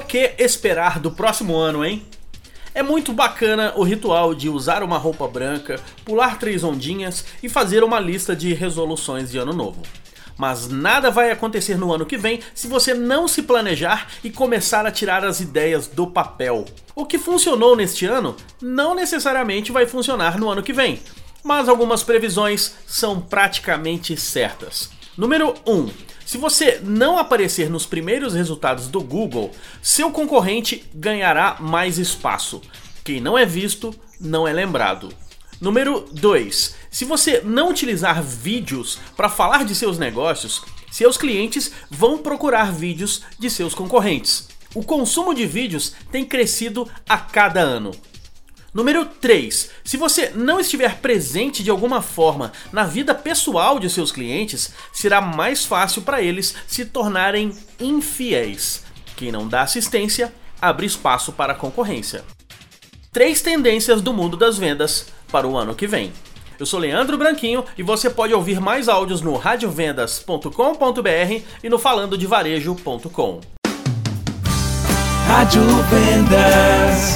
que esperar do próximo ano, hein? É muito bacana o ritual de usar uma roupa branca, pular três ondinhas e fazer uma lista de resoluções de ano novo. Mas nada vai acontecer no ano que vem se você não se planejar e começar a tirar as ideias do papel. O que funcionou neste ano não necessariamente vai funcionar no ano que vem, mas algumas previsões são praticamente certas. Número 1. Se você não aparecer nos primeiros resultados do Google, seu concorrente ganhará mais espaço. Quem não é visto, não é lembrado. Número 2. Se você não utilizar vídeos para falar de seus negócios, seus clientes vão procurar vídeos de seus concorrentes. O consumo de vídeos tem crescido a cada ano. Número 3. Se você não estiver presente de alguma forma na vida pessoal de seus clientes, será mais fácil para eles se tornarem infiéis. Quem não dá assistência abre espaço para a concorrência. Três tendências do mundo das vendas para o ano que vem. Eu sou Leandro Branquinho e você pode ouvir mais áudios no radiovendas.com.br e no falandodevarejo.com. Rádio Vendas.